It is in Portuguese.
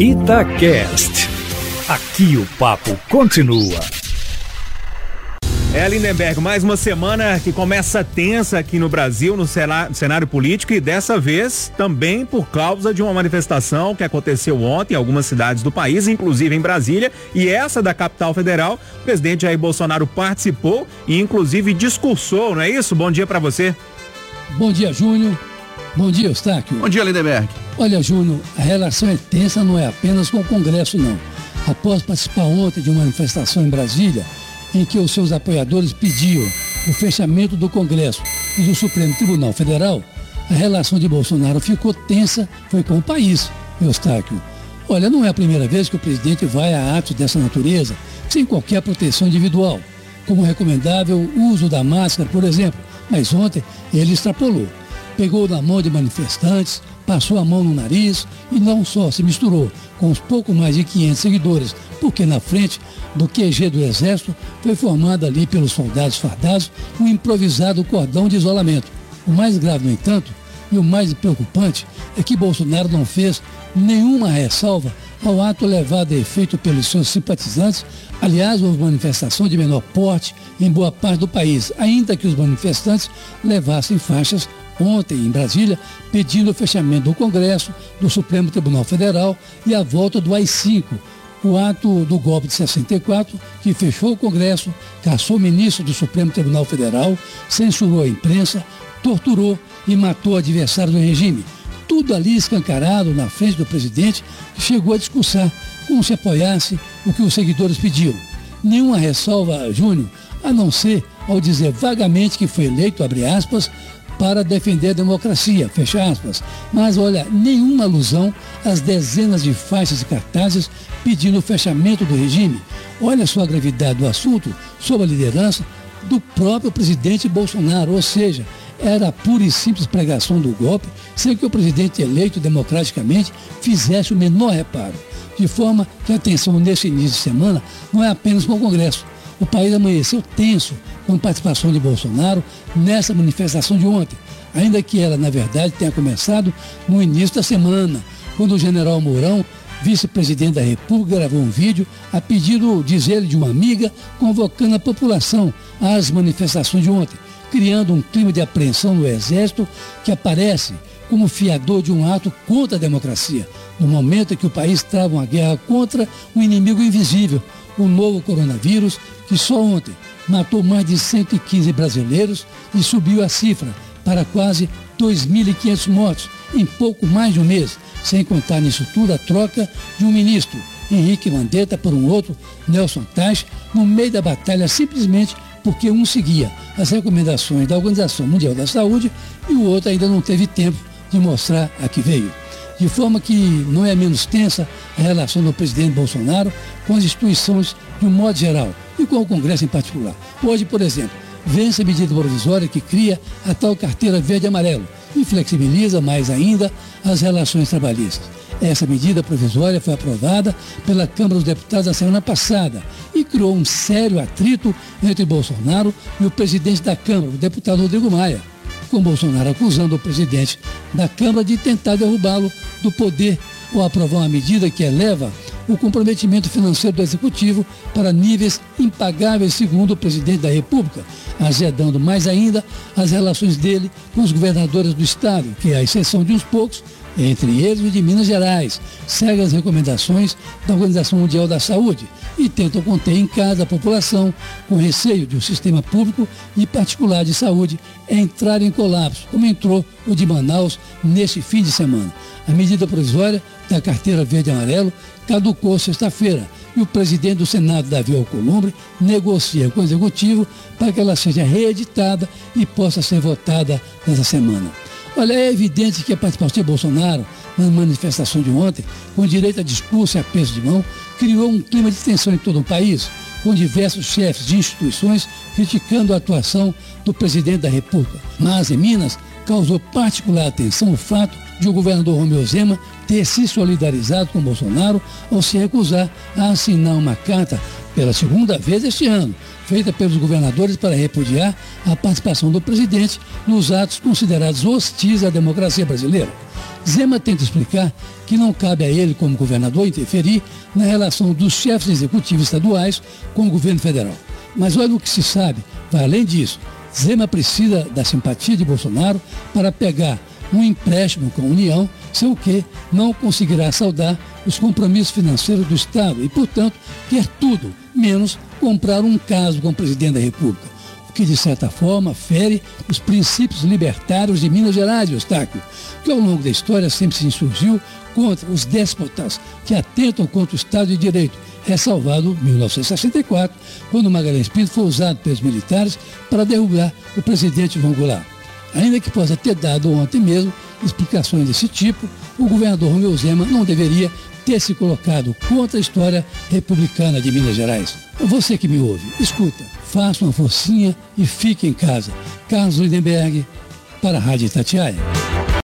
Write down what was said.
Itacast. Aqui o papo continua. É, Lindenberg, mais uma semana que começa tensa aqui no Brasil, no cenário político, e dessa vez também por causa de uma manifestação que aconteceu ontem em algumas cidades do país, inclusive em Brasília, e essa da capital federal. O presidente Jair Bolsonaro participou e, inclusive, discursou, não é isso? Bom dia para você. Bom dia, Júnior. Bom dia, Eustáquio. Bom dia, Lindenberg. Olha, Júnior, a relação é tensa não é apenas com o Congresso, não. Após participar ontem de uma manifestação em Brasília, em que os seus apoiadores pediam o fechamento do Congresso e do Supremo Tribunal Federal, a relação de Bolsonaro ficou tensa, foi com o país, Eustáquio. Olha, não é a primeira vez que o presidente vai a atos dessa natureza sem qualquer proteção individual, como recomendável o uso da máscara, por exemplo, mas ontem ele extrapolou pegou na mão de manifestantes, passou a mão no nariz e não só se misturou com os pouco mais de 500 seguidores, porque na frente do QG do Exército foi formado ali pelos soldados fardados um improvisado cordão de isolamento. O mais grave, no entanto, e o mais preocupante é que Bolsonaro não fez nenhuma ressalva ao ato levado a efeito pelos seus simpatizantes. Aliás, houve manifestação de menor porte em boa parte do país, ainda que os manifestantes levassem faixas ontem em Brasília, pedindo o fechamento do Congresso, do Supremo Tribunal Federal e a volta do AI-5, o ato do golpe de 64, que fechou o Congresso, caçou o ministro do Supremo Tribunal Federal, censurou a imprensa, torturou e matou adversários do regime. Tudo ali escancarado na frente do presidente, que chegou a discursar como se apoiasse o que os seguidores pediam. Nenhuma ressalva, Júnior, a não ser ao dizer vagamente que foi eleito, abre aspas, para defender a democracia, fecha aspas. Mas olha, nenhuma alusão às dezenas de faixas e cartazes pedindo o fechamento do regime. Olha só a gravidade do assunto sob a liderança do próprio presidente Bolsonaro, ou seja, era a pura e simples pregação do golpe, sem que o presidente eleito democraticamente fizesse o menor reparo. De forma que a tensão nesse início de semana não é apenas com o Congresso. O país amanheceu tenso com participação de Bolsonaro nessa manifestação de ontem, ainda que ela, na verdade, tenha começado no início da semana, quando o general Mourão, vice-presidente da República, gravou um vídeo a pedido, diz ele, de uma amiga, convocando a população às manifestações de ontem, criando um clima de apreensão no Exército que aparece como fiador de um ato contra a democracia, no momento em que o país trava uma guerra contra um inimigo invisível, o novo coronavírus, que só ontem matou mais de 115 brasileiros e subiu a cifra para quase 2.500 mortos em pouco mais de um mês, sem contar nisso tudo a troca de um ministro, Henrique Mandetta, por um outro, Nelson Taj, no meio da batalha simplesmente porque um seguia as recomendações da Organização Mundial da Saúde e o outro ainda não teve tempo de mostrar a que veio de forma que não é menos tensa a relação do presidente Bolsonaro com as instituições de um modo geral e com o Congresso em particular. Hoje, por exemplo, vence a medida provisória que cria a tal carteira verde e amarelo e flexibiliza mais ainda as relações trabalhistas. Essa medida provisória foi aprovada pela Câmara dos Deputados na semana passada e criou um sério atrito entre Bolsonaro e o presidente da Câmara, o deputado Rodrigo Maia com Bolsonaro acusando o presidente da Câmara de tentar derrubá-lo do poder ou aprovar uma medida que eleva o comprometimento financeiro do Executivo para níveis impagáveis, segundo o presidente da República, azedando mais ainda as relações dele com os governadores do Estado, que, à exceção de uns poucos, entre eles o de Minas Gerais, segue as recomendações da Organização Mundial da Saúde e tentam conter em casa a população com receio de um sistema público e particular de saúde entrar em colapso, como entrou o de Manaus neste fim de semana. A medida provisória da carteira verde e amarelo caducou sexta-feira e o presidente do Senado, Davi Alcolumbre, negocia com o Executivo para que ela seja reeditada e possa ser votada nessa semana. Olha, é evidente que a participação de Bolsonaro na manifestação de ontem, com direito a discurso e a peso de mão, criou um clima de tensão em todo o país, com diversos chefes de instituições criticando a atuação do presidente da República. Mas em Minas, causou particular atenção o fato de o governador Romeu Zema ter se solidarizado com Bolsonaro ao se recusar a assinar uma carta pela segunda vez este ano, feita pelos governadores para repudiar a participação do presidente nos atos considerados hostis à democracia brasileira. Zema tenta explicar que não cabe a ele, como governador, interferir na relação dos chefes executivos estaduais com o governo federal. Mas olha o que se sabe, vai além disso. Zema precisa da simpatia de Bolsonaro para pegar um empréstimo com a União, sem o que não conseguirá saldar os compromissos financeiros do Estado e, portanto, quer tudo, menos comprar um caso com o presidente da República, que, de certa forma, fere os princípios libertários de Minas Gerais, Eustáquio, que ao longo da história sempre se insurgiu contra os déspotas que atentam contra o Estado de Direito, ressalvado em 1964, quando Magalhães Pinto foi usado pelos militares para derrubar o presidente João Goulart. Ainda que possa ter dado ontem mesmo explicações desse tipo, o governador Romeu Zema não deveria ter se colocado contra a história republicana de Minas Gerais. Você que me ouve, escuta, faça uma forcinha e fique em casa. Carlos Lindenberg, para a Rádio Itatiaia.